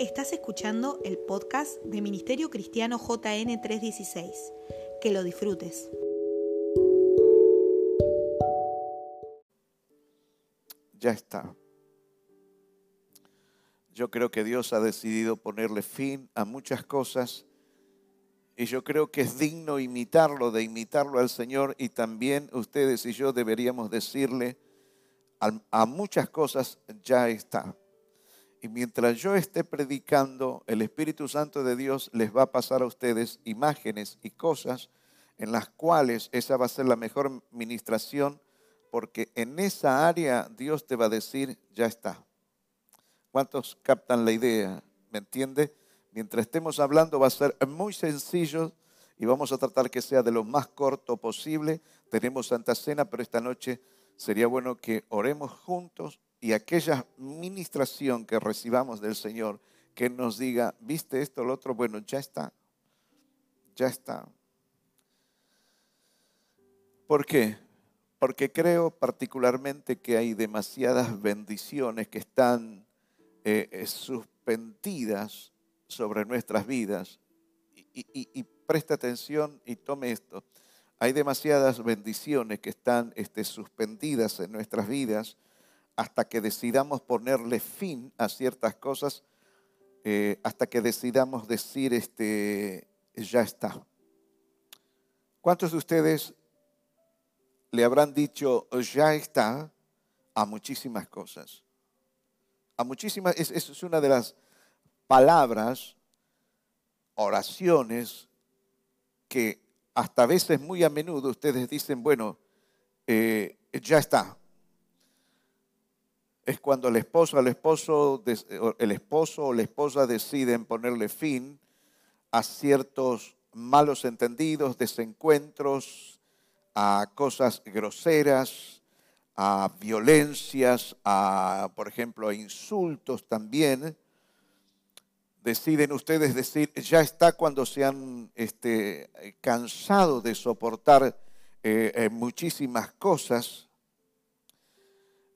Estás escuchando el podcast de Ministerio Cristiano JN 316. Que lo disfrutes. Ya está. Yo creo que Dios ha decidido ponerle fin a muchas cosas y yo creo que es digno imitarlo, de imitarlo al Señor y también ustedes y yo deberíamos decirle a, muchas cosas ya está. Y mientras yo esté predicando, el Espíritu Santo de Dios les va a pasar a ustedes imágenes y cosas en las cuales esa va a ser la mejor ministración, porque en esa área Dios te va a decir, ya está. ¿Cuántos captan la idea? ¿Me entiende? Mientras estemos hablando va a ser muy sencillo y vamos a tratar que sea de lo más corto posible. Tenemos Santa Cena, pero esta noche sería bueno que oremos juntos y aquella ministración que recibamos del Señor, que nos diga, viste esto, lo otro, bueno, ya está, ya está. ¿Por qué? Porque creo particularmente que hay demasiadas bendiciones que están eh, eh, suspendidas sobre nuestras vidas. Y, y, preste atención y tome esto. Hay demasiadas bendiciones que están este, suspendidas en nuestras vidas hasta que decidamos ponerle fin a ciertas cosas, eh, hasta que decidamos decir, este, ya está. ¿Cuántos de ustedes le habrán dicho, ya está, a muchísimas cosas? A muchísimas, es, es una de las palabras, oraciones, que hasta veces muy a menudo ustedes dicen, bueno, eh, ya está, es cuando el esposo, o la esposa deciden ponerle fin a ciertos malos entendidos, desencuentros, a cosas groseras, a violencias, a, por ejemplo, a insultos también. Deciden ustedes decir, ya está cuando se han este, cansado de soportar eh, eh, muchísimas cosas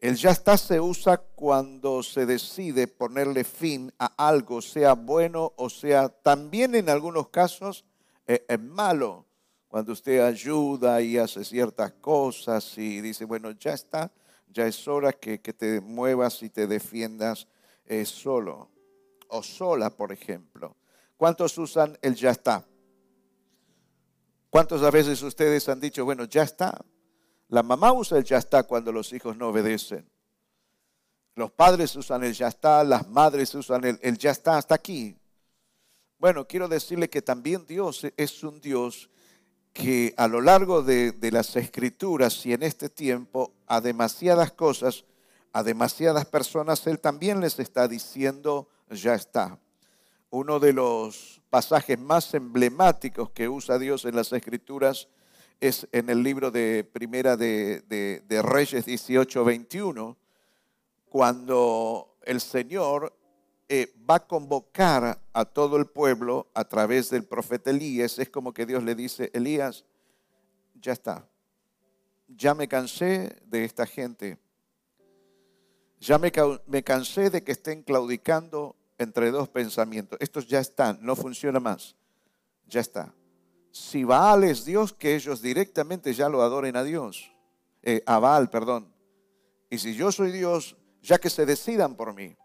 el ya está se usa cuando se decide ponerle fin a algo, sea bueno o sea también en algunos casos eh, es malo. Cuando usted ayuda y hace ciertas cosas y dice, bueno, ya está, ya es hora que, te muevas y te defiendas eh, solo o sola, por ejemplo. ¿Cuántos usan el ya está? ¿Cuántas veces ustedes han dicho, bueno, ya está? La mamá usa el ya está cuando los hijos no obedecen. Los padres usan el ya está, las madres usan el, ya está hasta aquí. Bueno, quiero decirle que también Dios es un Dios que a lo largo de, de, las escrituras y en este tiempo a demasiadas cosas, a demasiadas personas, Él también les está diciendo, ya está. Uno de los pasajes más emblemáticos que usa Dios en las escrituras es en el libro de Primera de, Reyes 18, 21, cuando el Señor eh, va a convocar a todo el pueblo a través del profeta Elías. Es como que Dios le dice, Elías, ya está. Ya me cansé de esta gente. Ya me, me cansé de que estén claudicando entre dos pensamientos. Estos ya están, no funciona más. Ya está si Baal es Dios, que ellos directamente ya lo adoren a Dios, eh, a Baal, perdón. Y si yo soy Dios, ya que se decidan por mí,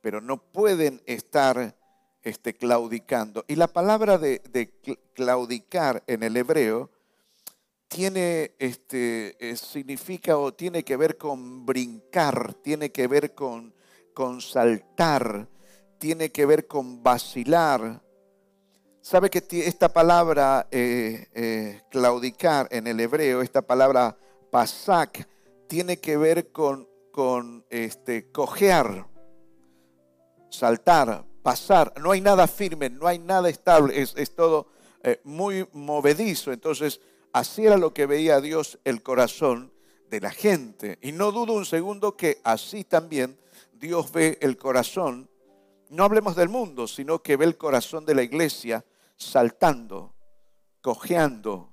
pero no pueden estar este, claudicando. Y la palabra de, claudicar en el hebreo tiene, este, eh, significa o tiene que ver con brincar, tiene que ver con, con saltar, tiene que ver con vacilar, Sabe que esta palabra eh, eh, claudicar en el hebreo, esta palabra pasak, tiene que ver con, con este, cojear, saltar, pasar. No hay nada firme, no hay nada estable, es, todo eh, muy movedizo. Entonces, así era lo que veía Dios el corazón de la gente. Y no dudo un segundo que así también Dios ve el corazón no hablemos del mundo, sino que ve el corazón de la iglesia saltando, cojeando,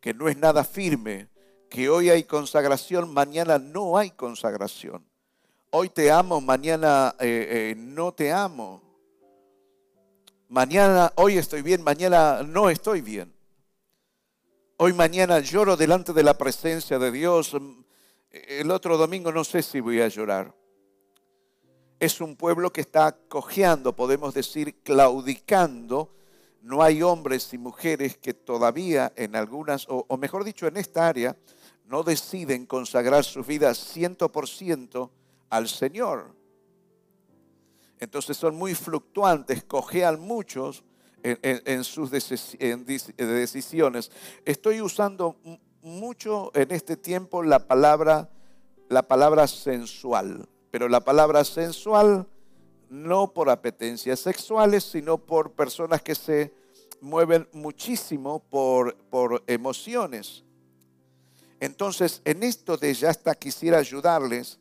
que no es nada firme, que hoy hay consagración, mañana no hay consagración. Hoy te amo, mañana eh, eh, no te amo. Mañana, hoy estoy bien, mañana no estoy bien. Hoy mañana lloro delante de la presencia de Dios. El otro domingo no sé si voy a llorar. Es un pueblo que está cojeando, podemos decir, claudicando. No hay hombres y mujeres que todavía en algunas, o, mejor dicho, en esta área, no deciden consagrar su vida 100% al Señor. Entonces son muy fluctuantes, cojean muchos en, sus decisiones. Estoy usando mucho en este tiempo la palabra, la palabra sensual, pero la palabra sensual no por apetencias sexuales, sino por personas que se mueven muchísimo por, por emociones. Entonces, en esto de ya hasta quisiera ayudarles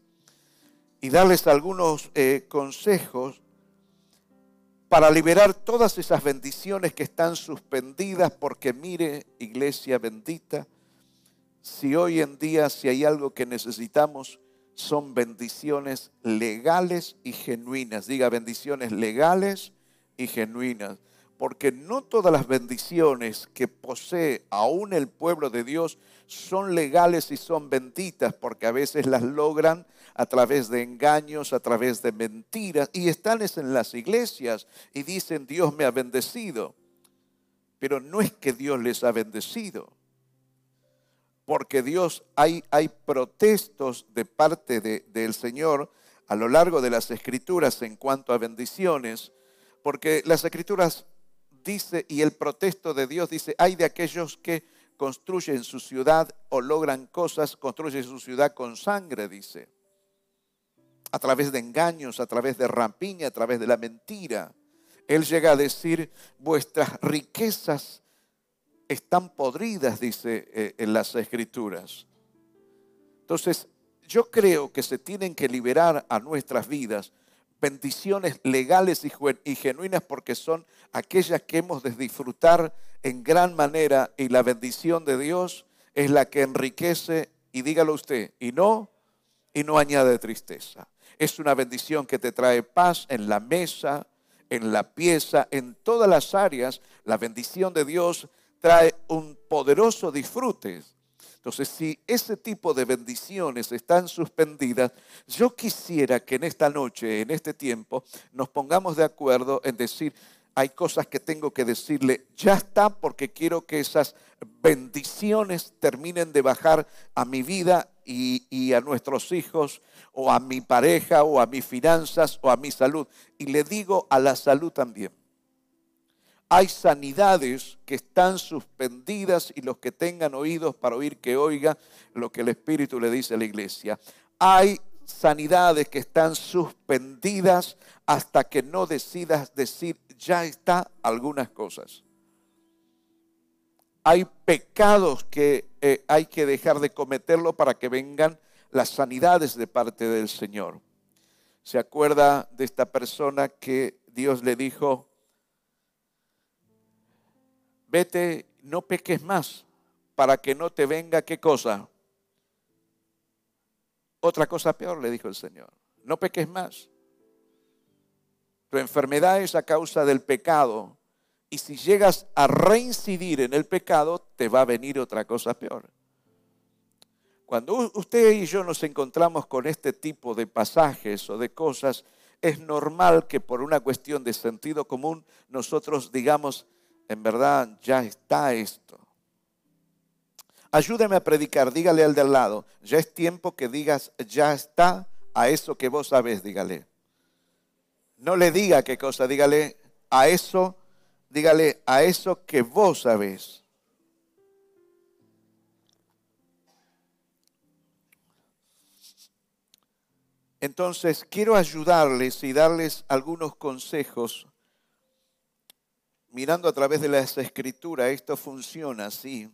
y darles algunos eh, consejos para liberar todas esas bendiciones que están suspendidas, porque mire, iglesia bendita, si hoy en día, si hay algo que necesitamos, son bendiciones legales y genuinas. Diga bendiciones legales y genuinas. Porque no todas las bendiciones que posee aún el pueblo de Dios son legales y son benditas, porque a veces las logran a través de engaños, a través de mentiras, y están en las iglesias y dicen Dios me ha bendecido. Pero no es que Dios les ha bendecido, porque Dios hay, hay protestos de parte del Señor a lo largo de las escrituras en cuanto a bendiciones, porque las escrituras dice, y el protesto de Dios dice, hay de aquellos que construyen su ciudad o logran cosas, construyen su ciudad con sangre, dice a través de engaños, a través de rampiña, a través de la mentira. Él llega a decir, vuestras riquezas están podridas, dice eh, en las escrituras. Entonces, yo creo que se tienen que liberar a nuestras vidas bendiciones legales y genuinas porque son aquellas que hemos de disfrutar en gran manera y la bendición de Dios es la que enriquece y dígalo usted, y no, y no añade tristeza. Es una bendición que te trae paz en la mesa, en la pieza, en todas las áreas. La bendición de Dios trae un poderoso disfrute. Entonces, si ese tipo de bendiciones están suspendidas, yo quisiera que en esta noche, en este tiempo, nos pongamos de acuerdo en decir, hay cosas que tengo que decirle, ya está, porque quiero que esas bendiciones terminen de bajar a mi vida y, a nuestros hijos, o a mi pareja, o a mis finanzas, o a mi salud. Y le digo a la salud también. Hay sanidades que están suspendidas y los que tengan oídos para oír que oiga lo que el Espíritu le dice a la iglesia. Hay sanidades que están suspendidas hasta que no decidas decir ya está algunas cosas. Hay pecados que eh, hay que dejar de cometerlo para que vengan las sanidades de parte del Señor. ¿Se acuerda de esta persona que Dios le dijo, vete, no peques más, para que no te venga qué cosa? Otra cosa peor, le dijo el Señor, no peques más. Tu enfermedad es a causa del pecado. Y si llegas a reincidir en el pecado, te va a venir otra cosa peor. Cuando usted y yo nos encontramos con este tipo de pasajes o de cosas, es normal que por una cuestión de sentido común nosotros digamos, en verdad ya está esto. Ayúdeme a predicar, dígale al del lado, ya es tiempo que digas, ya está a eso que vos sabés, dígale. No le diga qué cosa, dígale a eso, dígale a eso que vos sabés. Entonces, quiero ayudarles y darles algunos consejos. Mirando a través de las escrituras, esto funciona así,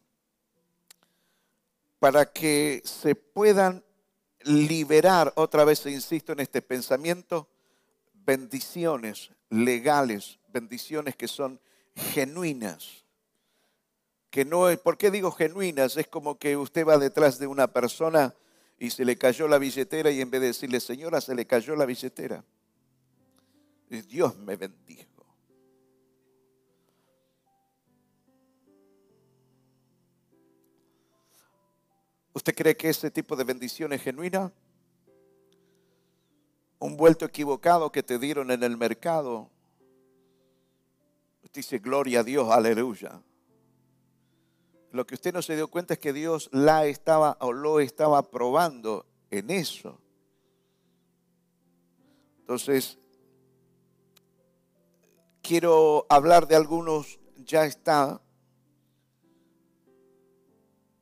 para que se puedan liberar, otra vez insisto en este pensamiento, bendiciones legales, bendiciones que son genuinas. Que no es, ¿por qué digo genuinas? Es como que usted va detrás de una persona y se le cayó la billetera y en vez de decirle, señora, se le cayó la billetera. Dios me bendijo. ¿Usted cree que ese tipo de bendición es genuina? Un vuelto equivocado que te dieron en el mercado. Usted dice, gloria a Dios, aleluya. Lo que usted no se dio cuenta es que Dios la estaba o lo estaba probando en eso. Entonces, quiero hablar de algunos, ya está.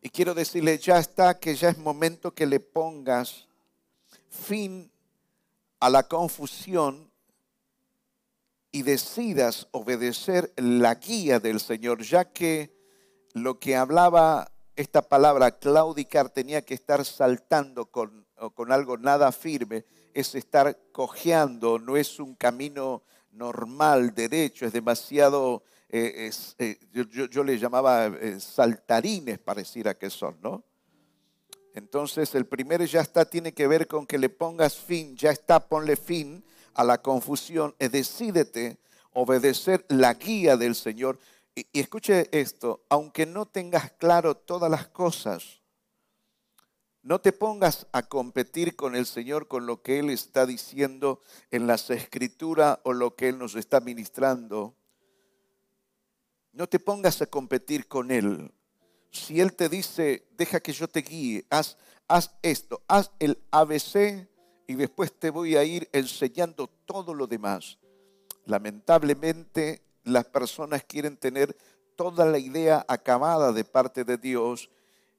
Y quiero decirle, ya está, que ya es momento que le pongas fin a la confusión y decidas obedecer la guía del Señor, ya que lo que hablaba esta palabra claudicar tenía que estar saltando con, con algo nada firme, es estar cojeando, no es un camino normal, derecho, es demasiado, eh, eh, yo, le llamaba eh, saltarines pareciera que son, ¿no? Entonces el primero ya está, tiene que ver con que le pongas fin, ya está, ponle fin a la confusión, y decídete obedecer la guía del Señor. y escuche esto, aunque no tengas claro todas las cosas, no te pongas a competir con el Señor con lo que Él está diciendo en las escrituras o lo que Él nos está ministrando. No te pongas a competir con Él. Si Él te dice, deja que yo te guíe, haz, haz esto, haz el ABC y después te voy a ir enseñando todo lo demás. Lamentablemente las personas quieren tener toda la idea acabada de parte de Dios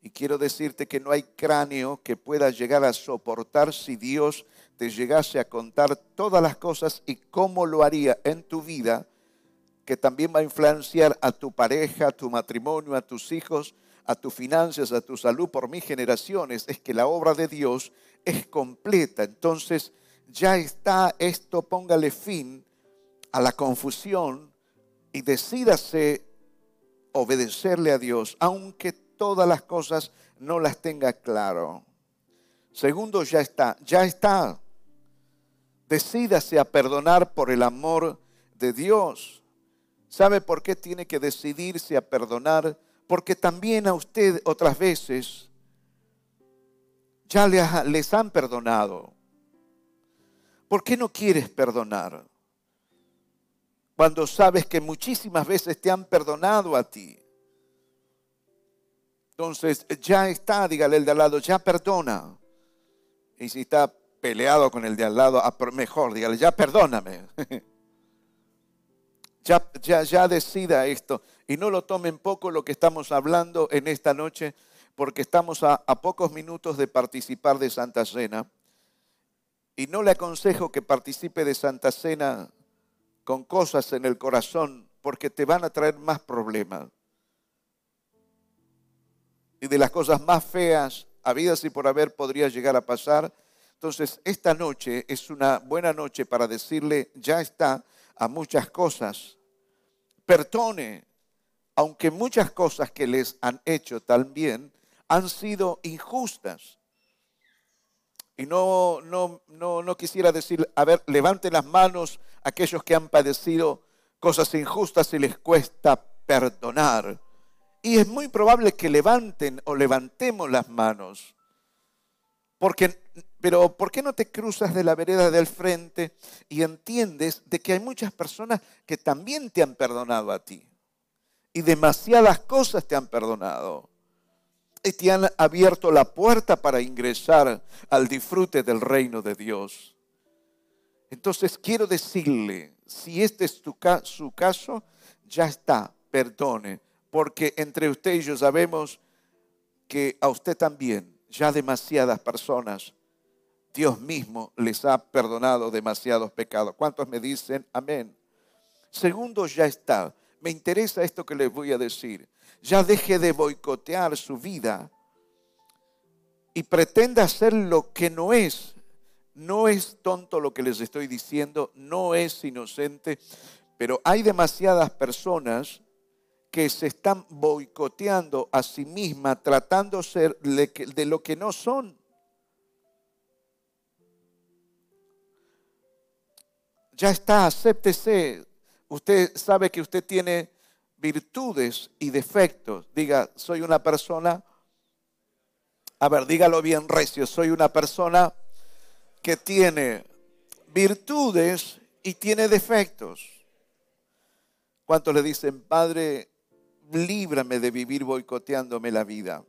y quiero decirte que no hay cráneo que pueda llegar a soportar si Dios te llegase a contar todas las cosas y cómo lo haría en tu vida, que también va a influenciar a tu pareja, a tu matrimonio, a tus hijos, a tus finanzas, a tu salud por mis generaciones. Es que la obra de Dios es completa. Entonces ya está esto, póngale fin a la confusión y decídase obedecerle a Dios, aunque todas las cosas no las tenga claro. Segundo, ya está, ya está. Decídase a perdonar por el amor de Dios. ¿Sabe por qué tiene que decidirse a perdonar? Porque también a usted otras veces ya les han perdonado. ¿Por qué no quieres perdonar? Cuando sabes que muchísimas veces te han perdonado a ti. Entonces, ya está, dígale el de al lado, ya perdona. Y si está peleado con el de al lado, mejor, dígale, ya perdóname. ya, ya, ya decida esto. Y no lo tomen poco lo que estamos hablando en esta noche, porque estamos a, a pocos minutos de participar de Santa Cena. Y no le aconsejo que participe de Santa Cena con cosas en el corazón, porque te van a traer más problemas y de las cosas más feas habidas y por haber podría llegar a pasar. Entonces, esta noche es una buena noche para decirle, ya está, a muchas cosas. Perdone, aunque muchas cosas que les han hecho también han sido injustas. Y no, no, no, no quisiera decir, a ver, levanten las manos aquellos que han padecido cosas injustas y les cuesta perdonar. Y es muy probable que levanten o levantemos las manos. Porque, pero ¿por qué no te cruzas de la vereda del frente y entiendes de que hay muchas personas que también te han perdonado a ti? Y demasiadas cosas te han perdonado. Y te han abierto la puerta para ingresar al disfrute del reino de Dios. Entonces quiero decirle, si este es su caso, ya está, perdone porque entre usted y yo sabemos que a usted también, ya demasiadas personas, Dios mismo les ha perdonado demasiados pecados. ¿Cuántos me dicen amén? Segundo, ya está. Me interesa esto que les voy a decir. Ya deje de boicotear su vida y pretenda hacer lo que no es. No es tonto lo que les estoy diciendo, no es inocente, pero hay demasiadas personas que se están boicoteando a sí mismas, tratando de ser de lo que no son. Ya está, acéptese. Usted sabe que usted tiene virtudes y defectos. Diga, soy una persona A ver, dígalo bien recio. Soy una persona que tiene virtudes y tiene defectos. ¿Cuántos le dicen, Padre, líbrame de vivir boicoteándome la vida?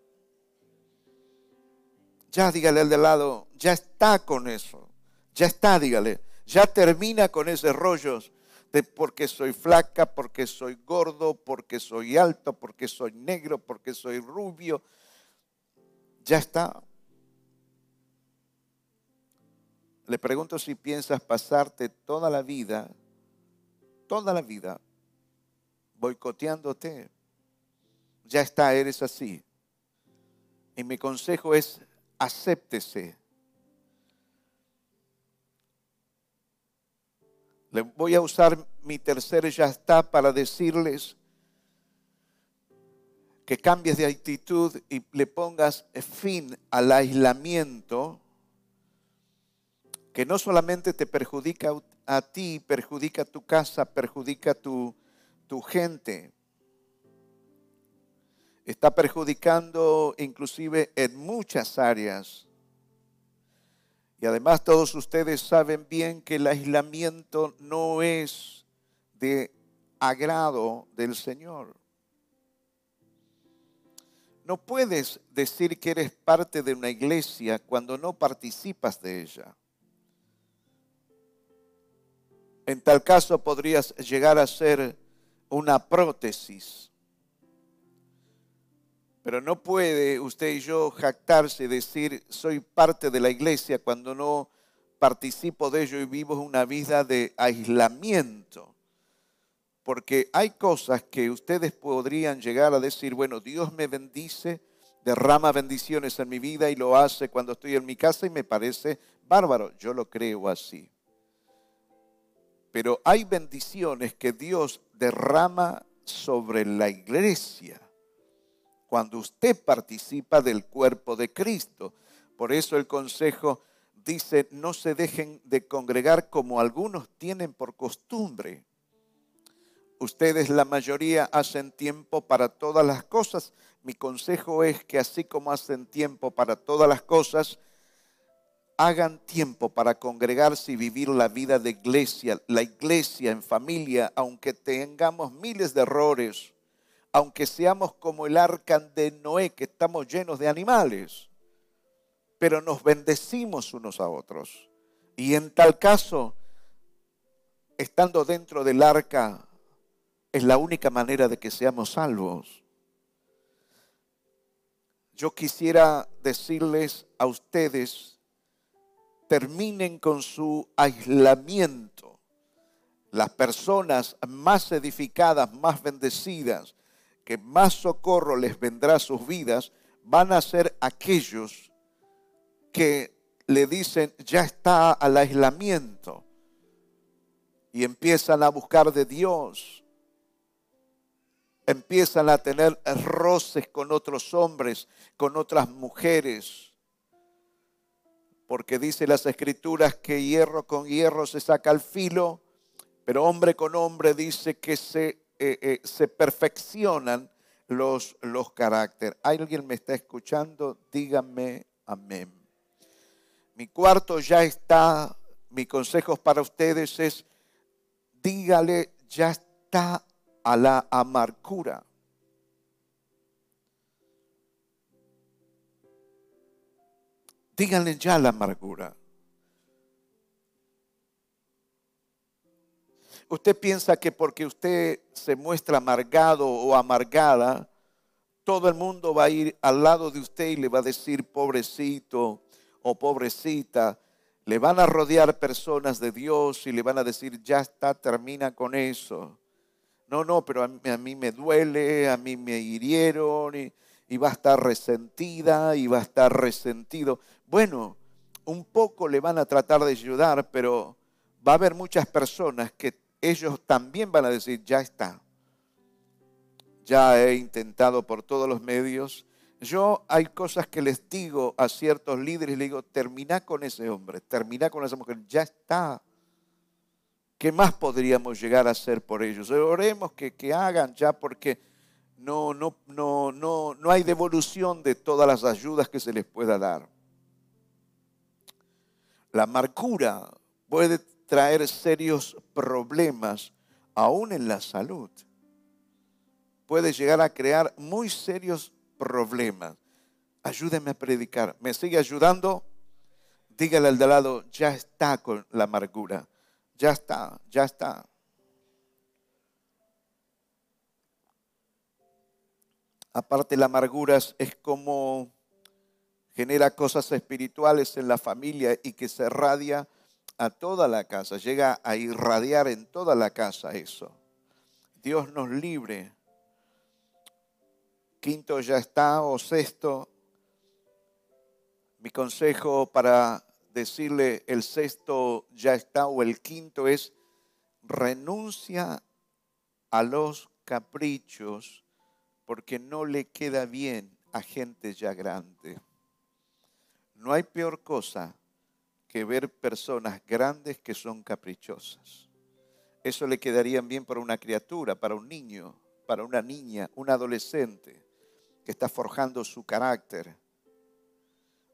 Ya dígale al de lado, ya está con eso. Ya está, dígale. Ya termina con ese rollos de porque soy flaca, porque soy gordo, porque soy alto, porque soy negro, porque soy rubio. Ya está. Le pregunto si piensas pasarte toda la vida, toda la vida, boicoteándote. Ya está, eres así. Y mi consejo es, acéptese. Le voy a usar mi tercer ya está para decirles que cambies de actitud y le pongas fin al aislamiento que no solamente te perjudica a ti, perjudica tu casa, perjudica tu, tu gente, está perjudicando inclusive en muchas áreas. Y además todos ustedes saben bien que el aislamiento no es de agrado del Señor. No puedes decir que eres parte de una iglesia cuando no participas de ella. En tal caso podrías llegar a ser una prótesis. Pero no puede usted y yo jactarse y decir soy parte de la iglesia cuando no participo de ello y vivo una vida de aislamiento. Porque hay cosas que ustedes podrían llegar a decir, bueno, Dios me bendice, derrama bendiciones en mi vida y lo hace cuando estoy en mi casa y me parece bárbaro. Yo lo creo así. Pero hay bendiciones que Dios derrama sobre la iglesia cuando usted participa del cuerpo de Cristo. Por eso el consejo dice, no se dejen de congregar como algunos tienen por costumbre. Ustedes la mayoría hacen tiempo para todas las cosas. Mi consejo es que así como hacen tiempo para todas las cosas, hagan tiempo para congregarse y vivir la vida de iglesia, la iglesia en familia, aunque tengamos miles de errores, aunque seamos como el arca de Noé, que estamos llenos de animales, pero nos bendecimos unos a otros. Y en tal caso, estando dentro del arca, es la única manera de que seamos salvos. Yo quisiera decirles a ustedes, terminen con su aislamiento. Las personas más edificadas, más bendecidas, que más socorro les vendrá a sus vidas, van a ser aquellos que le dicen, ya está al aislamiento, y empiezan a buscar de Dios, empiezan a tener roces con otros hombres, con otras mujeres, porque dice las escrituras que hierro con hierro se saca el filo, pero hombre con hombre dice que se, eh, eh, se perfeccionan los, los caracteres. ¿Alguien me está escuchando? Dígame amén. Mi cuarto ya está. Mi consejo para ustedes es, dígale, ya está a la amargura. díganle ya la amargura. Usted piensa que porque usted se muestra amargado o amargada, todo el mundo va a ir al lado de usted y le va a decir pobrecito o pobrecita. Le van a rodear personas de Dios y le van a decir, ya está, termina con eso. No, no, pero a mí, me duele, a mí me hirieron y, y va a estar resentida y va a estar resentido. Bueno, un poco le van a tratar de ayudar, pero va a haber muchas personas que ellos también van a decir, ya está. Ya he intentado por todos los medios. Yo hay cosas que les digo a ciertos líderes, les digo, termina con ese hombre, termina con esa mujer, ya está. ¿Qué más podríamos llegar a hacer por ellos? Oremos que, que hagan ya porque no, no, no, no, no hay devolución de todas las ayudas que se les pueda dar. La amargura puede traer serios problemas aún en la salud. Puede llegar a crear muy serios problemas. Ayúdeme a predicar. ¿Me sigue ayudando? Dígale al de lado, ya está con la amargura. Ya está, ya está. Aparte la amargura es como genera cosas espirituales en la familia y que se radia a toda la casa, llega a irradiar en toda la casa eso. Dios nos libre. Quinto ya está, o sexto. Mi consejo para decirle el sexto ya está o el quinto es renuncia a los caprichos porque no le queda bien a gente ya grande. No hay peor cosa que ver personas grandes que son caprichosas. Eso le quedaría bien para una criatura, para un niño, para una niña, un adolescente que está forjando su carácter.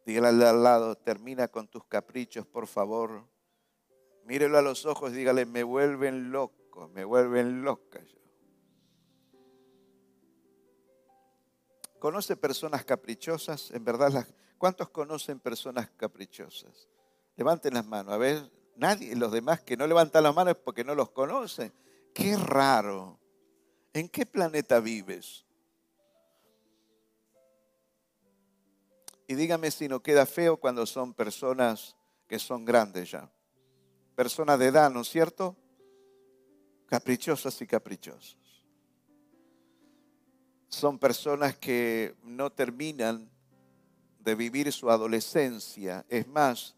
Dígale al lado, termina con tus caprichos, por favor. Mírelo a los ojos dígale, me vuelven loco, me vuelven loca. ¿Conoce personas caprichosas? En verdad, ¿cuántos conocen personas caprichosas? Levanten las manos. A ver, nadie, los demás que no levantan las manos es porque no los conocen. Qué raro. ¿En qué planeta vives? Y dígame si no queda feo cuando son personas que son grandes ya. Personas de edad, ¿no es cierto? Caprichosas y caprichosos son personas que no terminan de vivir su adolescencia. Es más,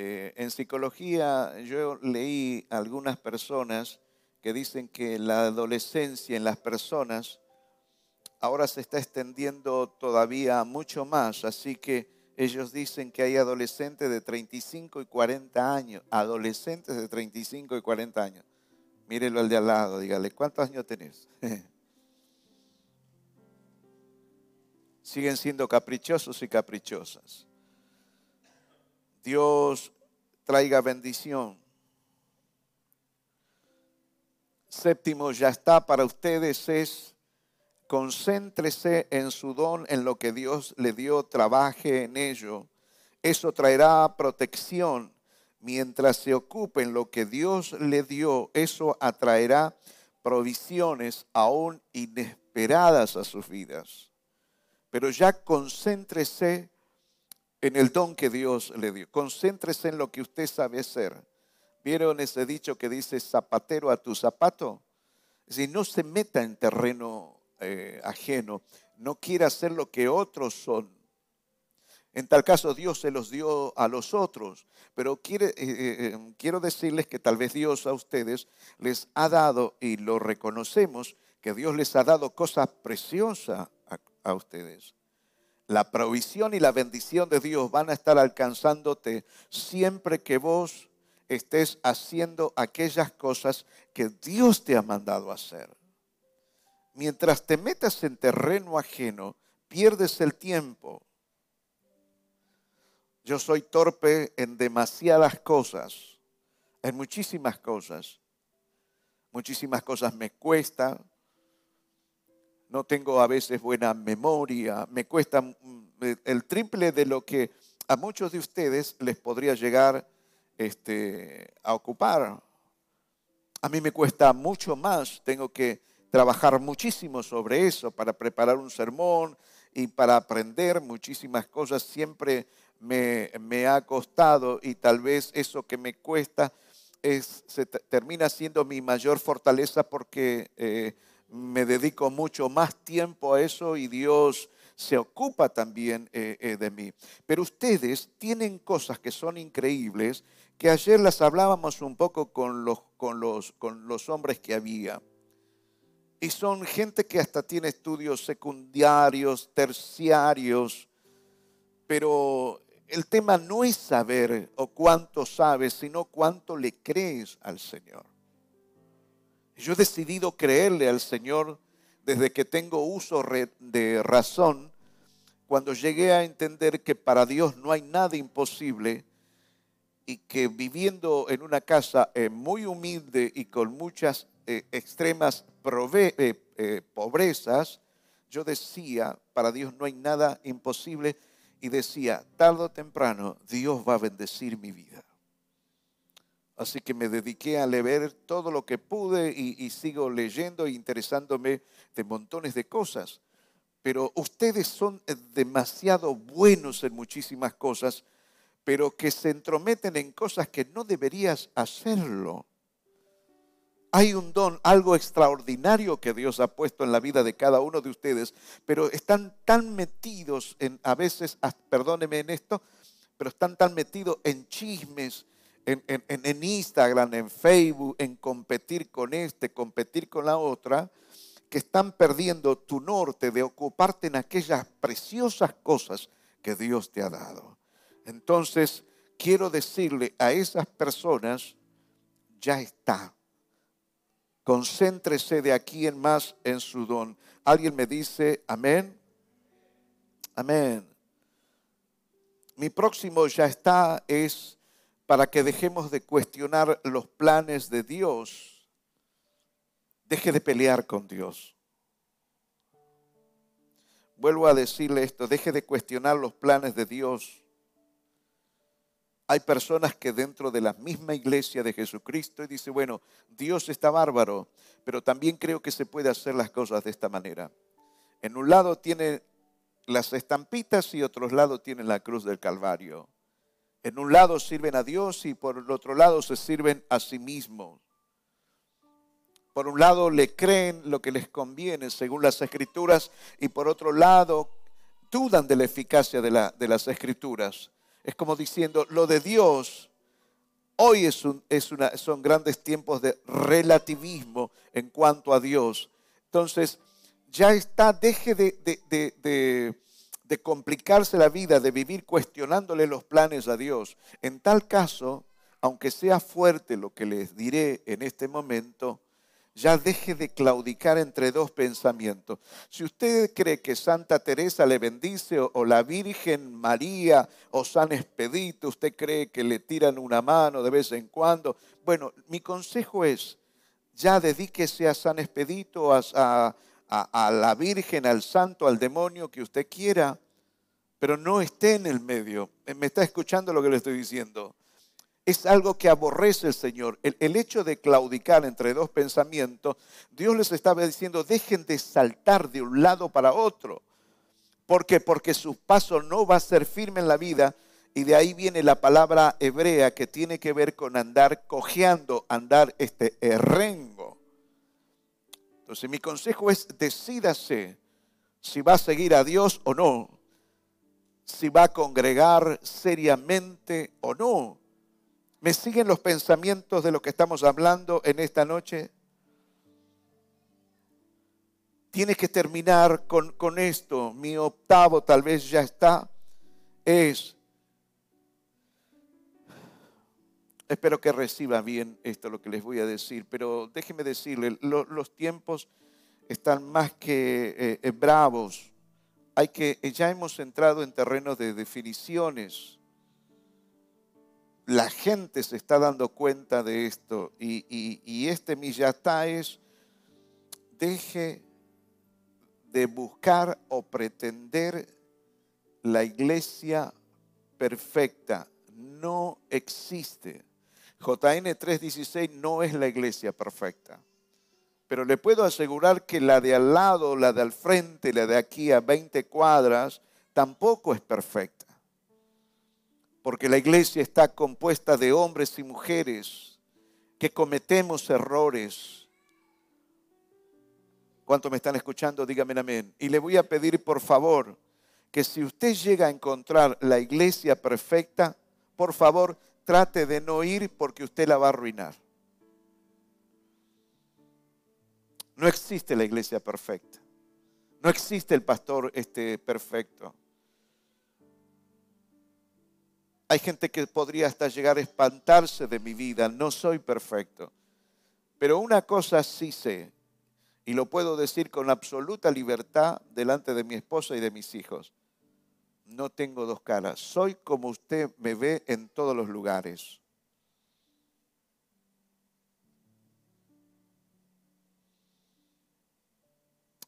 eh, en psicología yo leí algunas personas que dicen que la adolescencia en las personas ahora se está extendiendo todavía mucho más, así que ellos dicen que hay adolescentes de 35 y 40 años, adolescentes de 35 y 40 años. Mírelo al de al lado, dígale, ¿cuántos años tenés? siguen siendo caprichosos y caprichosas. Dios traiga bendición. Séptimo, ya está para ustedes es concéntrese en su don, en lo que Dios le dio, trabaje en ello. Eso traerá protección. Mientras se ocupe en lo que Dios le dio, eso atraerá provisiones aún inesperadas a sus vidas pero ya concéntrese en el don que Dios le dio. Concéntrese en lo que usted sabe hacer. ¿Vieron ese dicho que dice zapatero a tu zapato? Es decir, no se meta en terreno eh, ajeno. No quiera hacer lo que otros son. En tal caso, Dios se los dio a los otros. Pero quiere, eh, eh, quiero decirles que tal vez Dios a ustedes les ha dado, y lo reconocemos, que Dios les ha dado cosas preciosas a ustedes. La provisión y la bendición de Dios van a estar alcanzándote siempre que vos estés haciendo aquellas cosas que Dios te ha mandado hacer. Mientras te metas en terreno ajeno, pierdes el tiempo. Yo soy torpe en demasiadas cosas, en muchísimas cosas. Muchísimas cosas me cuesta, no tengo a veces buena memoria, me cuesta el triple de lo que a muchos de ustedes les podría llegar este, a ocupar. A mí me cuesta mucho más, tengo que trabajar muchísimo sobre eso para preparar un sermón y para aprender muchísimas cosas. Siempre me, ha costado y tal vez eso que me cuesta es, se termina siendo mi mayor fortaleza porque eh, me dedico mucho más tiempo a eso y Dios se ocupa también eh, eh, de mí. Pero ustedes tienen cosas que son increíbles, que ayer las hablábamos un poco con los, con los, con los hombres que había. Y son gente que hasta tiene estudios secundarios, terciarios, pero el tema no es saber o cuánto sabes, sino cuánto le crees al Señor. Yo he decidido creerle al Señor desde que tengo uso de razón, cuando llegué a entender que para Dios no hay nada imposible y que viviendo en una casa eh, muy humilde y con muchas eh, extremas eh, pobrezas, yo decía, para Dios no hay nada imposible y decía, tarde o temprano Dios va a bendecir mi vida. Así que me dediqué a leer todo lo que pude y, sigo leyendo e interesándome de montones de cosas pero ustedes son eh, demasiado buenos en muchísimas cosas, pero que se entrometen en cosas que no deberías hacerlo. Hay un don, algo extraordinario que Dios ha puesto en la vida de cada uno de ustedes, pero están tan metidos en, a veces, ah, perdóneme en esto, pero están tan metidos en chismes, en, en Instagram, en Facebook, en competir con este, competir con la otra, que están perdiendo tu norte de ocuparte en aquellas preciosas cosas que Dios te ha dado. Entonces, quiero decirle a esas personas, ya está. Concéntrese de aquí en más en su don. Alguien me dice, amén. Amén. Mi próximo ya está es para que dejemos de cuestionar los planes de Dios Deje de pelear con Dios. Vuelvo a decirle esto, deje de cuestionar los planes de Dios. Hay personas que dentro de la misma iglesia de Jesucristo y dice, bueno, Dios está bárbaro, pero también creo que se puede hacer las cosas de esta manera. En un lado tiene las estampitas y otro lado tiene la cruz del Calvario. En un lado sirven a Dios y por el otro lado se sirven a sí mismos por un lado le creen lo que les conviene según las escrituras y por otro lado dudan de la eficacia de, las escrituras. Es como diciendo, lo de Dios hoy son grandes tiempos de relativismo en cuanto a Dios. Entonces, ya está, deje de, de complicarse la vida, de vivir cuestionándole los planes a Dios. En tal caso, aunque sea fuerte lo que les diré en este momento, ya deje de claudicar entre dos pensamientos. Si usted cree que Santa Teresa le bendice o, la Virgen María o San Expedito, usted cree que le tiran una mano de vez en cuando, bueno, mi consejo es, ya dedíquese a San Expedito, a, a la Virgen, al Santo, al demonio que usted quiera, pero no esté en el medio. ¿Me está escuchando lo que le estoy diciendo? es algo que aborrece el Señor. El, hecho de claudicar entre dos pensamientos, Dios les estaba diciendo, dejen de saltar de un lado para otro. ¿Por qué? Porque su paso no va a ser firme en la vida. Y de ahí viene la palabra hebrea que tiene que ver con andar cojeando, andar este errengo. Entonces mi consejo es decídase si va a seguir a Dios o no, si va a congregar seriamente o no ¿Me siguen los pensamientos de lo que estamos hablando en esta noche? Tiene que terminar con, con esto. Mi octavo tal vez ya está. Es, espero que reciba bien esto lo que les voy a decir, pero déjeme decirle, los tiempos están más que eh, eh, bravos. Hay que, ya hemos entrado en terrenos de definiciones la gente se está dando cuenta de esto y, este millatá es, deje de buscar o pretender la iglesia perfecta. No existe. JN 3.16 no es la iglesia perfecta. Pero le puedo asegurar que la de al lado, la de al frente, la de aquí a 20 cuadras, tampoco es perfecta porque la iglesia está compuesta de hombres y mujeres que cometemos errores. ¿Cuánto me están escuchando? Dígame amén. Y le voy a pedir, por favor, que si usted llega a encontrar la iglesia perfecta, por favor, trate de no ir porque usted la va a arruinar. No existe la iglesia perfecta. No existe el pastor este, perfecto. Hay gente que podría hasta llegar a espantarse de mi vida. No soy perfecto. Pero una cosa sí sé, Y lo puedo decir con absoluta libertad delante de mi esposa y de mis hijos. No tengo dos caras. Soy como usted me ve en todos los lugares.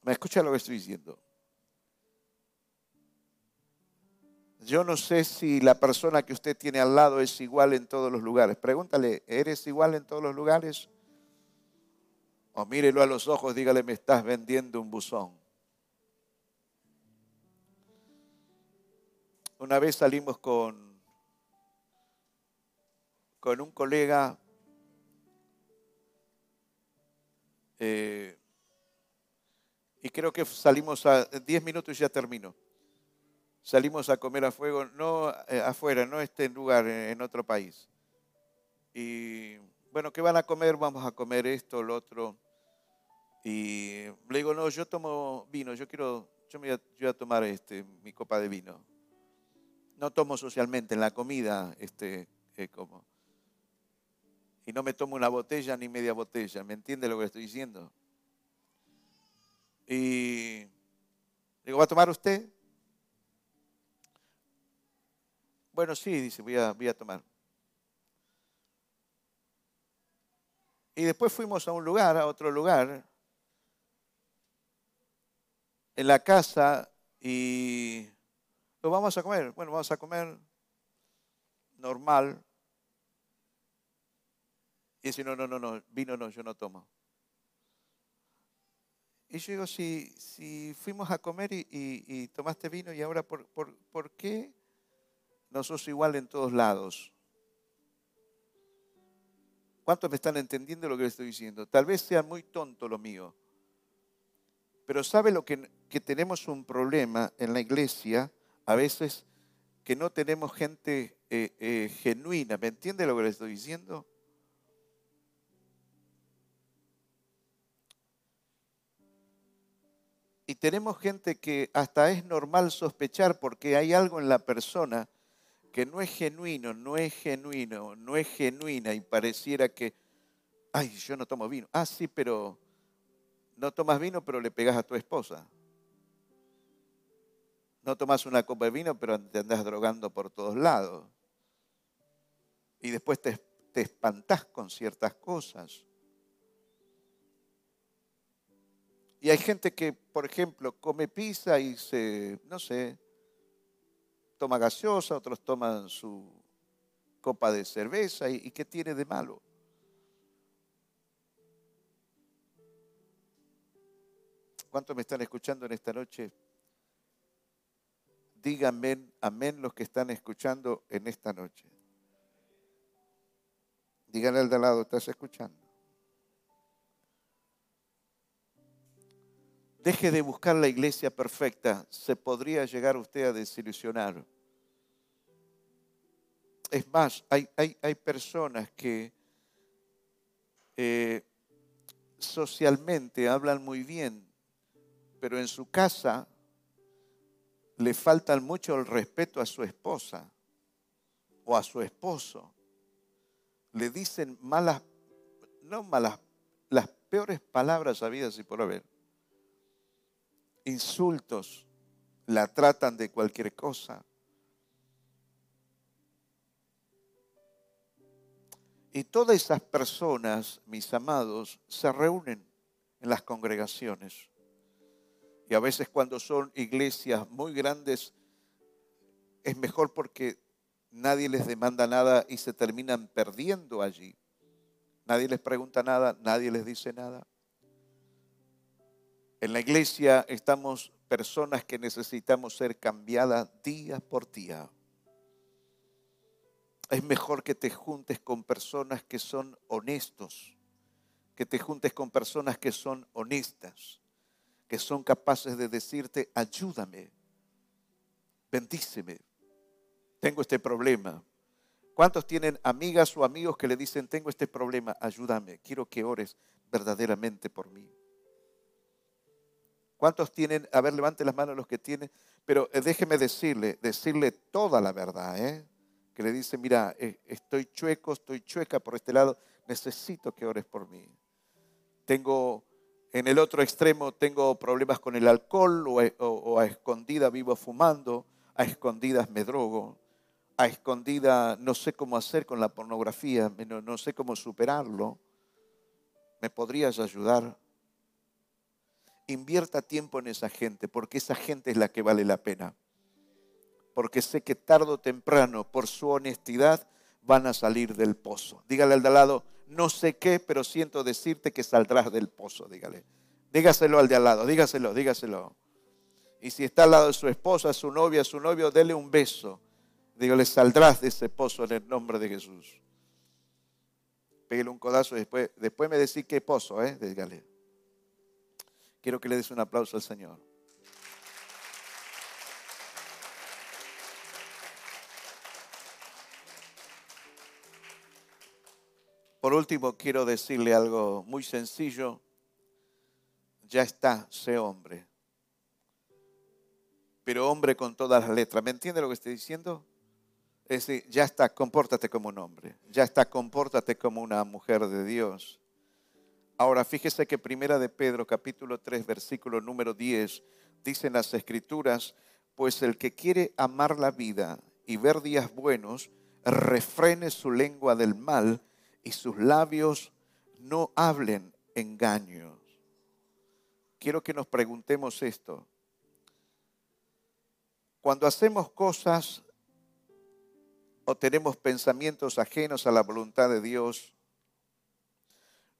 ¿Me escucha lo que estoy diciendo? Yo no sé si la persona que usted tiene al lado es igual en todos los lugares. Pregúntale, ¿eres igual en todos los lugares? O mírelo a los ojos, dígale, me estás vendiendo un buzón. Una vez salimos con, con un colega eh, y creo que salimos a 10 minutos y ya termino. Salimos a comer a fuego, no eh, afuera, no este lugar, en otro país. Y bueno, ¿qué van a comer? Vamos a comer esto, lo otro. Y le digo, no, yo tomo vino, yo quiero, yo me voy a, tomar este, mi copa de vino. No tomo socialmente en la comida, este, como. Y no me tomo una botella ni media botella, ¿me entiende lo que estoy diciendo? Y digo, ¿va a tomar usted? Bueno, sí, dice, voy a, voy a tomar. Y después fuimos a un lugar, a otro lugar, en la casa, y lo vamos a comer. Bueno, vamos a comer normal. Y dice, no, no, no, no, vino no, yo no tomo. Y yo digo, si, fuimos a comer y, tomaste vino y ahora, ¿por, qué no sos igual en todos lados? ¿Cuántos me están entendiendo lo que les estoy diciendo? Tal vez sea muy tonto lo mío, pero ¿sabe lo que tenemos un problema en la iglesia? A veces que no tenemos gente eh, eh, genuina. ¿Me entiende lo que les estoy diciendo? Y tenemos gente que hasta es normal sospechar porque hay algo en la persona que no es genuino, no es genuino, no es genuina y pareciera que, ay, yo no tomo vino. Ah, sí, pero no tomas vino, pero le pegas a tu esposa. No tomas una copa de vino, pero te andas drogando por todos lados. Y después te, te espantás con ciertas cosas. Y hay gente que, por ejemplo, come pizza y se, no sé, toma gaseosa, otros toman su copa de cerveza. ¿Y, qué tiene de malo? ¿Cuántos me están escuchando en esta noche? Díganme amén los que están escuchando en esta noche. Díganle al de al lado, ¿estás escuchando? Deje de buscar la iglesia perfecta, se podría llegar usted a desilusionar. Es más, hay, hay, personas que eh, socialmente hablan muy bien, pero en su casa le faltan mucho el respeto a su esposa o a su esposo. Le dicen malas, no malas, las peores palabras habidas y por haber insultos, la tratan de cualquier cosa. Y todas esas personas, mis amados, se reúnen en las congregaciones. Y a veces cuando son iglesias muy grandes, es mejor porque nadie les demanda nada y se terminan perdiendo allí. Nadie les pregunta nada, nadie les dice nada. En la iglesia estamos personas que necesitamos ser cambiadas día por día. Es mejor que te juntes con personas que son honestos, que te juntes con personas que son honestas, que son capaces de decirte, ayúdame, bendíceme, tengo este problema. ¿Cuántos tienen amigas o amigos que le dicen, tengo este problema, ayúdame, quiero que ores verdaderamente por mí? ¿Cuántos tienen? A ver, levante las manos los que tienen. Pero eh, déjeme decirle, decirle toda la verdad, ¿eh? Que le dice, mira, eh, estoy chueco, estoy chueca por este lado, necesito que ores por mí. Tengo En el otro extremo tengo problemas con el alcohol o, a escondida vivo fumando, a escondidas me drogo, a escondida no sé cómo hacer con la pornografía, no, no sé cómo superarlo. ¿Me podrías ayudar? Invierta tiempo en esa gente, porque esa gente es la que vale la pena. Porque sé que tarde o temprano, por su honestidad, van a salir del pozo. Dígale al de lado, no sé qué, pero siento decirte que saldrás del pozo, dígale. Dígaselo al de al lado, dígaselo, dígaselo. Y si está al lado de su esposa, su novia, su novio, dele un beso. Dígale, saldrás de ese pozo en el nombre de Jesús. Pégale un codazo y después, después me decís qué pozo, ¿eh? Dígale. Quiero que le des un aplauso al Señor. Por último, quiero decirle algo muy sencillo. Ya está, sé hombre. Pero hombre con todas las letras. ¿Me entiende lo que estoy diciendo? Es decir, ya está, compórtate como un hombre. Ya está, compórtate como una mujer de Dios. Ahora, fíjese que Primera de Pedro, capítulo 3, versículo número 10, dicen las escrituras, pues el que quiere amar la vida y ver días buenos, refrene su lengua del mal y sus labios no hablen engaños. Quiero que nos preguntemos esto. Cuando hacemos cosas o tenemos pensamientos ajenos a la voluntad de Dios,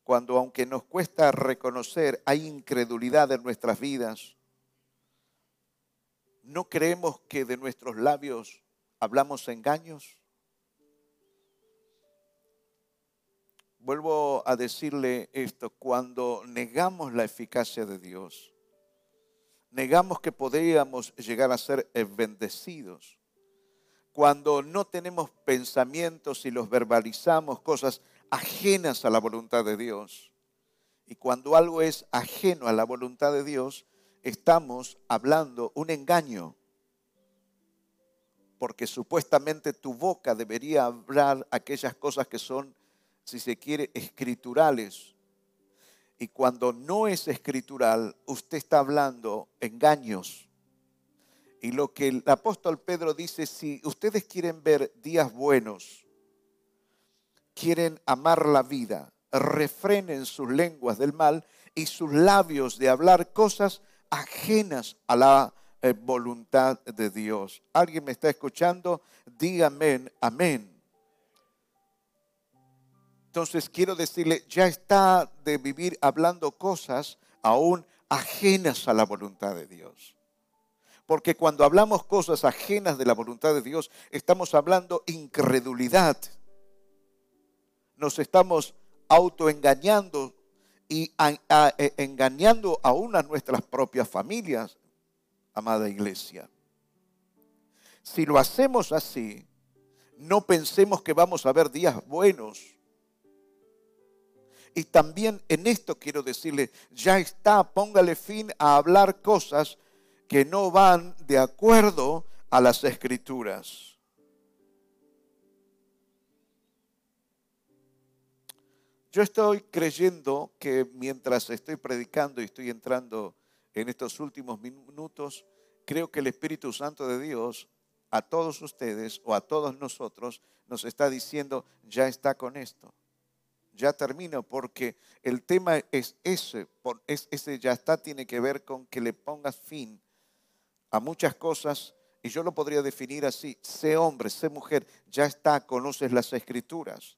cuando aunque nos cuesta reconocer hay incredulidad en nuestras vidas, ¿no creemos que de nuestros labios hablamos engaños? Vuelvo a decirle esto, cuando negamos la eficacia de Dios, negamos que podríamos llegar a ser bendecidos, cuando no tenemos pensamientos y los verbalizamos, cosas ajenas a la voluntad de Dios, y cuando algo es ajeno a la voluntad de Dios, estamos hablando un engaño, porque supuestamente tu boca debería hablar aquellas cosas que son si se quiere, escriturales. Y cuando no es escritural, usted está hablando engaños. Y lo que el apóstol Pedro dice, si ustedes quieren ver días buenos, quieren amar la vida, refrenen sus lenguas del mal y sus labios de hablar cosas ajenas a la eh, voluntad de Dios. ¿Alguien me está escuchando? Dígame amén. Entonces quiero decirle, ya está de vivir hablando cosas aún ajenas a la voluntad de Dios. Porque cuando hablamos cosas ajenas de la voluntad de Dios, estamos hablando incredulidad. Nos estamos autoengañando y e, engañando aún a nuestras propias familias, amada iglesia. Si lo hacemos así, no pensemos que vamos a ver días buenos y también en esto quiero decirle, ya está, póngale fin a hablar cosas que no van de acuerdo a las escrituras. Yo estoy creyendo que mientras estoy predicando y estoy entrando en estos últimos minutos, creo que el Espíritu Santo de Dios a todos ustedes o a todos nosotros nos está diciendo, ya está con esto ya termino porque el tema es ese, es, ese ya está, tiene que ver con que le pongas fin a muchas cosas y yo lo podría definir así, sé hombre, sé mujer, ya está, conoces las escrituras.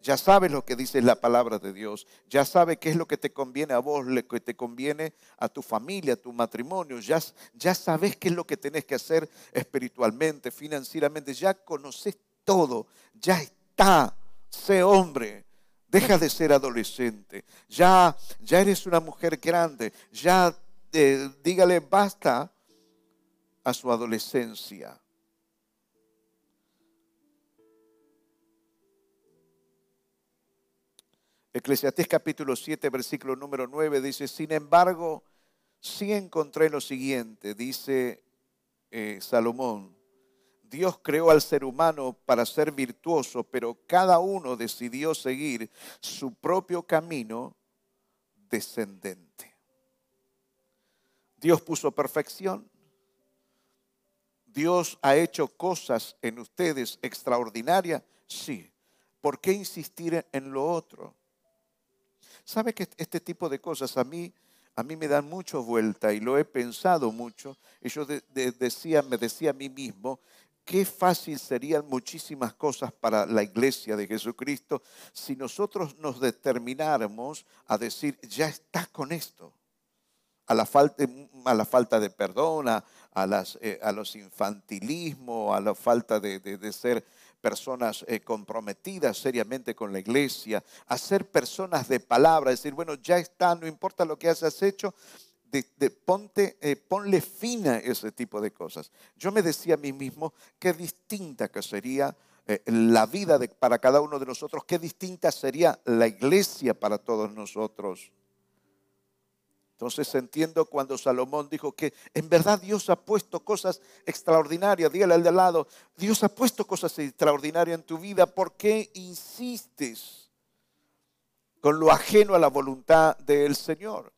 Ya sabes lo que dice la palabra de Dios. Ya sabes qué es lo que te conviene a vos, lo que te conviene a tu familia, a tu matrimonio. Ya, ya sabes qué es lo que tenés que hacer espiritualmente, financieramente. Ya conoces todo. Ya está. Sé hombre. Deja de ser adolescente. Ya, ya eres una mujer grande. Ya eh, dígale basta a su adolescencia. Eclesiastés capítulo 7, versículo número 9 dice, sin embargo, sí encontré lo siguiente, dice eh, Salomón, Dios creó al ser humano para ser virtuoso, pero cada uno decidió seguir su propio camino descendente. Dios puso perfección. Dios ha hecho cosas en ustedes extraordinarias. Sí. ¿Por qué insistir en lo otro? ¿Sabe que este tipo de cosas a mí, a mí me dan mucho vuelta y lo he pensado mucho? Y yo decía, me decía a mí mismo, qué fácil serían muchísimas cosas para la iglesia de Jesucristo si nosotros nos determináramos a decir, ya está con esto. A la falta, a la falta de perdón, a, eh, a los infantilismos, a la falta de, ser personas eh, comprometidas seriamente con la iglesia, a ser personas de palabra, decir, bueno, ya está, no importa lo que hayas hecho, de, ponte, eh, ponle fin a ese tipo de cosas. Yo me decía a mí mismo qué distinta que sería eh, la vida para cada uno de nosotros, qué distinta sería la iglesia para todos nosotros. Entonces entiendo cuando Salomón dijo que en verdad Dios ha puesto cosas extraordinarias. Dígale al de al lado, Dios ha puesto cosas extraordinarias en tu vida. ¿Por qué insistes con lo ajeno a la voluntad del Señor?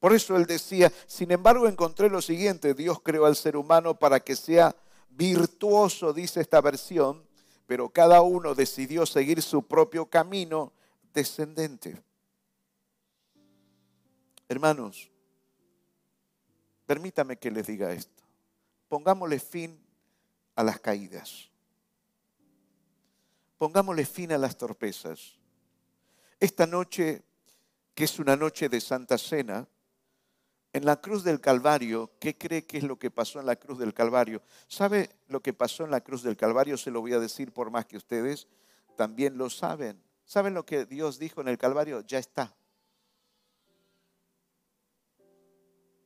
Por eso él decía, sin embargo encontré lo siguiente, Dios creó al ser humano para que sea virtuoso, dice esta versión, pero cada uno decidió seguir su propio camino descendente. Hermanos, permítame que les diga esto. Pongámosle fin a las caídas. Pongámosle fin a las torpezas. Esta noche, que es una noche de Santa Cena, en la cruz del Calvario, ¿qué cree que es lo que pasó en la cruz del Calvario? ¿Sabe lo que pasó en la cruz del Calvario? Se lo voy a decir por más que ustedes también lo saben. ¿Saben lo que Dios dijo en el Calvario? Ya está.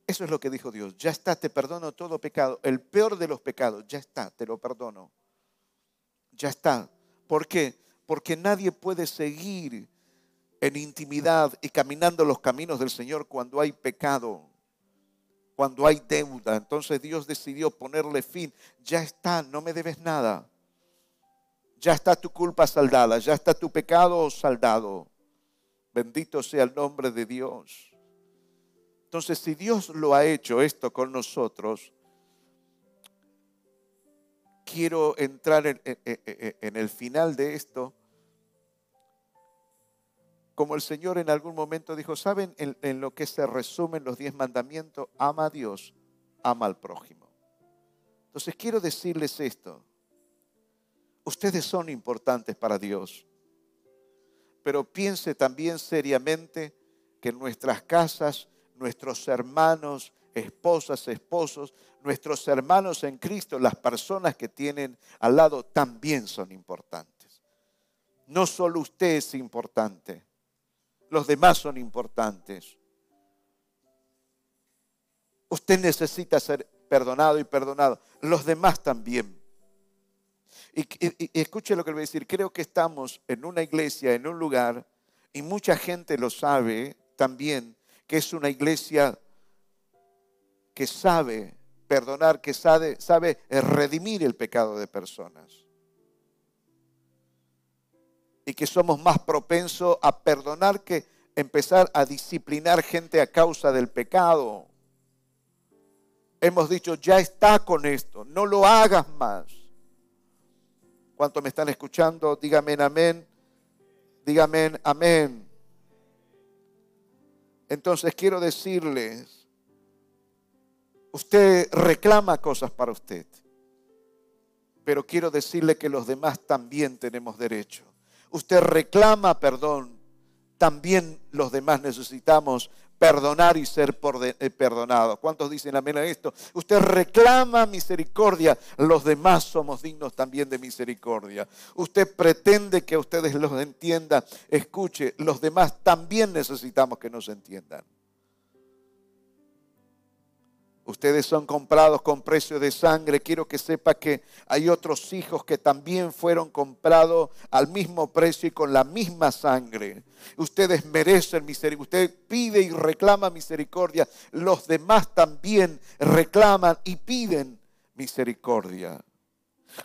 Eso es lo que dijo Dios. Ya está, te perdono todo pecado. El peor de los pecados, ya está, te lo perdono. Ya está. ¿Por qué? Porque nadie puede seguir en intimidad y caminando los caminos del Señor cuando hay pecado cuando hay deuda. Entonces Dios decidió ponerle fin. Ya está, no me debes nada. Ya está tu culpa saldada, ya está tu pecado saldado. Bendito sea el nombre de Dios. Entonces, si Dios lo ha hecho esto con nosotros, quiero entrar en, el final de esto como el Señor en algún momento dijo, ¿saben en, lo que se resumen los diez mandamientos? Ama a Dios, ama al prójimo. Entonces quiero decirles esto. Ustedes son importantes para Dios, pero piense también seriamente que en nuestras casas, nuestros hermanos, esposas, esposos, nuestros hermanos en Cristo, las personas que tienen al lado también son importantes. No solo usted es importante, los demás son importantes. Usted necesita ser perdonado y perdonado. Los demás también. Y, escuche lo que le voy a decir. Creo que estamos en una iglesia, en un lugar, y mucha gente lo sabe también, que es una iglesia que sabe perdonar, que sabe, sabe redimir el pecado de personas y que somos más propensos a perdonar que empezar a disciplinar gente a causa del pecado. Hemos dicho, ya está con esto, no lo hagas más. ¿Cuántos me están escuchando? Dígame amén. Dígame amén. Entonces quiero decirles, usted reclama cosas para usted, pero quiero decirle que los demás también tenemos derecho usted reclama perdón, también los demás necesitamos perdonar y ser eh, perdonados. ¿Cuántos dicen amén a esto? Usted reclama misericordia, los demás somos dignos también de misericordia. Usted pretende que ustedes los entiendan, escuche, los demás también necesitamos que nos entiendan. Ustedes son comprados con precio de sangre. Quiero que sepa que hay otros hijos que también fueron comprados al mismo precio y con la misma sangre. Ustedes merecen misericordia. Usted pide y reclama misericordia. Los demás también reclaman y piden misericordia.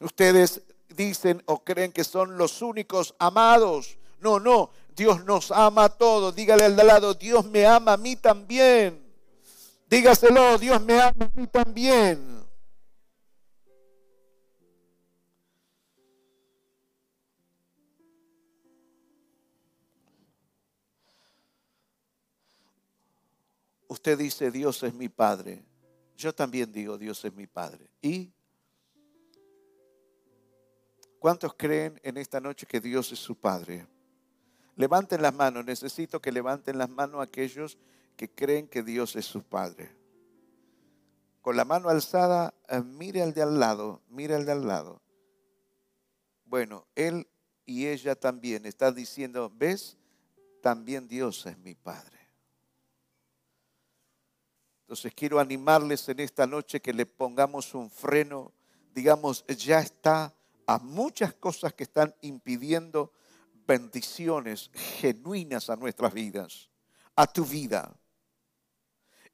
Ustedes dicen o creen que son los únicos amados. No, no. Dios nos ama a todos. Dígale al lado, Dios me ama a mí también. Dígaselo, Dios me ama a mí también. Usted dice, Dios es mi Padre. Yo también digo, Dios es mi Padre. ¿Y cuántos creen en esta noche que Dios es su Padre? Levanten las manos. Necesito que levanten las manos aquellos que creen que Dios es su Padre. Con la mano alzada, eh, mire al de al lado, mire al de al lado. Bueno, él y ella también están diciendo, ¿ves? También Dios es mi Padre. Entonces quiero animarles en esta noche que le pongamos un freno, digamos, ya está a muchas cosas que están impidiendo bendiciones genuinas a nuestras vidas, a tu vida.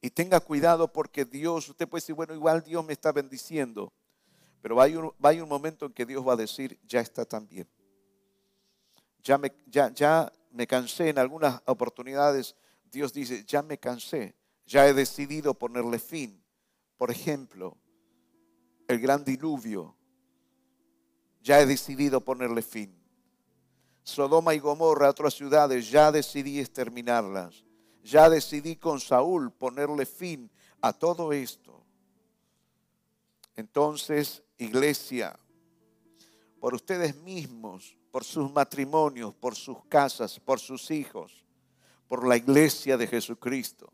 Y tenga cuidado porque Dios, usted puede decir, bueno, igual Dios me está bendiciendo, pero va a un, un momento en que Dios va a decir, ya está también. Ya me, ya, ya me cansé en algunas oportunidades, Dios dice, ya me cansé ya he decidido ponerle fin. Por ejemplo, el gran diluvio. Ya he decidido ponerle fin. Sodoma y Gomorra, otras ciudades, ya decidí exterminarlas. Ya decidí con Saúl ponerle fin a todo esto. Entonces, iglesia, por ustedes mismos, por sus matrimonios, por sus casas, por sus hijos, por la iglesia de Jesucristo,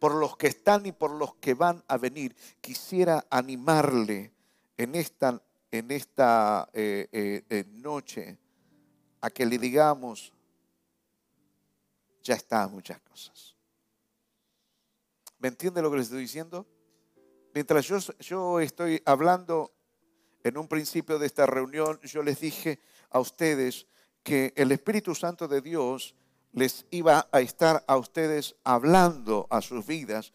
por los que están y por los que van a venir. Quisiera animarle en esta, en esta eh, eh, eh, noche a que le digamos, ya está muchas cosas. ¿Me entiende lo que les estoy diciendo? Mientras yo, yo estoy hablando en un principio de esta reunión, yo les dije a ustedes que el Espíritu Santo de Dios les iba a estar a ustedes hablando a sus vidas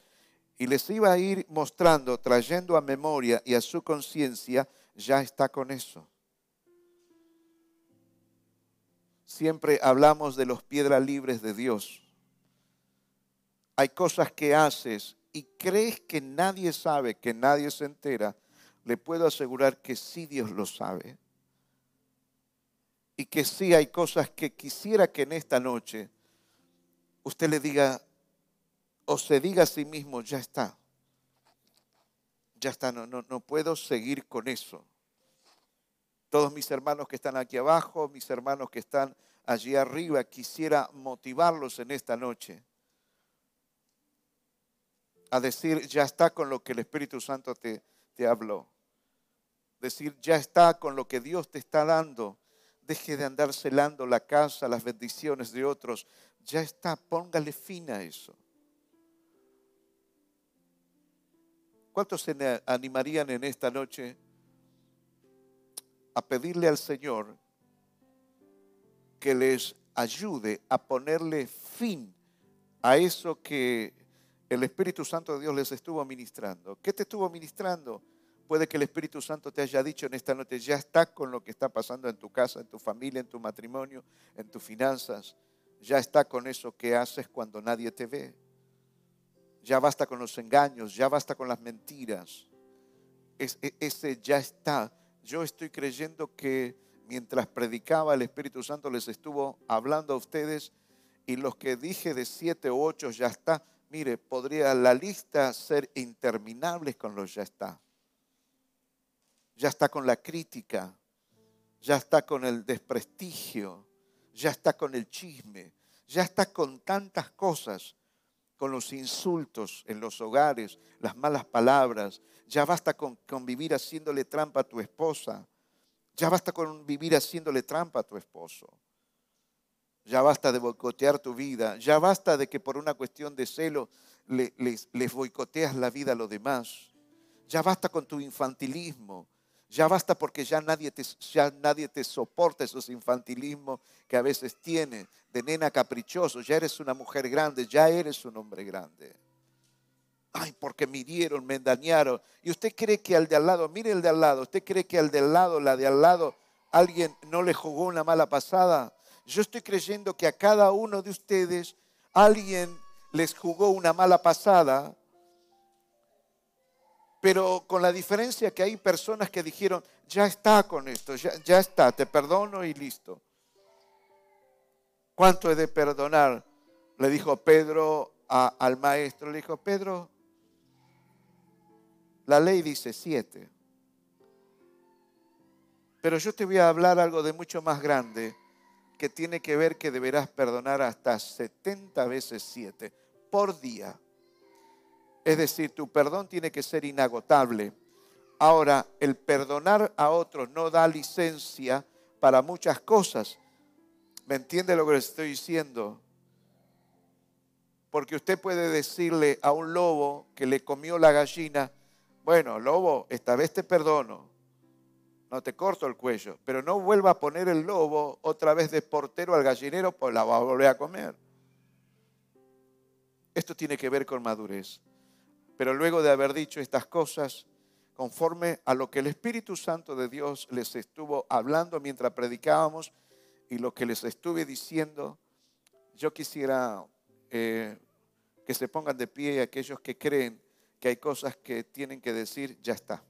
y les iba a ir mostrando, trayendo a memoria y a su conciencia, ya está con eso. Siempre hablamos de los piedras libres de Dios. Hay cosas que haces y crees que nadie sabe, que nadie se entera. Le puedo asegurar que sí Dios lo sabe y que sí hay cosas que quisiera que en esta noche usted le diga o se diga a sí mismo, ya está, ya está, no, no, no puedo seguir con eso. Todos mis hermanos que están aquí abajo, mis hermanos que están allí arriba, quisiera motivarlos en esta noche a decir, ya está con lo que el Espíritu Santo te, habló. Decir, ya está con lo que Dios te está dando Deje de andar celando la casa, las bendiciones de otros. Ya está, póngale fin a eso. ¿Cuántos se animarían en esta noche a pedirle al Señor que les ayude a ponerle fin a eso que el Espíritu Santo de Dios les estuvo ministrando? ¿Qué te estuvo ministrando? Puede que el Espíritu Santo te haya dicho en esta noche, ya está con lo que está pasando en tu casa, en tu familia, en tu matrimonio, en tus finanzas. Ya está con eso que haces cuando nadie te ve. Ya basta con los engaños, ya basta con las mentiras. E, ese ya está. Yo estoy creyendo que mientras predicaba el Espíritu Santo les estuvo hablando a ustedes y los que dije de siete o ocho ya está. Mire, podría la lista ser interminable con los ya está ya está con la crítica, ya está con el desprestigio, ya está con el chisme, ya está con tantas cosas, con los insultos en los hogares, las malas palabras, ya basta con, vivir haciéndole trampa a tu esposa, ya basta con vivir haciéndole trampa a tu esposo. Ya basta de boicotear tu vida. Ya basta de que por una cuestión de celo les, les boicoteas la vida a los demás. Ya basta con tu infantilismo. Ya basta porque ya nadie te, ya nadie te soporta esos infantilismos que a veces tiene de nena caprichoso. Ya eres una mujer grande, ya eres un hombre grande. Ay, porque me dieron, me dañaron. Y usted cree que al de al lado, mire el de al lado, usted cree que al de al lado, la de al lado, alguien no le jugó una mala pasada. Yo estoy creyendo que a cada uno de ustedes alguien les jugó una mala pasada, pero con la diferencia que hay personas que dijeron, ya está con esto, ya, está, te perdono y listo. ¿Cuánto he de perdonar? Le dijo Pedro al maestro, le dijo, Pedro, la ley dice siete. Pero yo te voy a hablar algo de mucho más grande que tiene que ver que deberás perdonar hasta 70 veces siete por día. Es decir, tu perdón tiene que ser inagotable. Ahora, el perdonar a otros no da licencia para muchas cosas. ¿Me entiende lo que le estoy diciendo? Porque usted puede decirle a un lobo que le comió la gallina, bueno, lobo, esta vez te perdono, no te corto el cuello, pero no vuelva a poner el lobo otra vez de portero al gallinero, pues la va a volver a comer. Esto tiene que ver con madurez. Pero luego de haber dicho estas cosas, conforme a lo que el Espíritu Santo de Dios les estuvo hablando mientras predicábamos y lo que les estuve diciendo, yo quisiera eh, que se pongan de pie aquellos que creen que hay cosas que tienen que decir, ya está.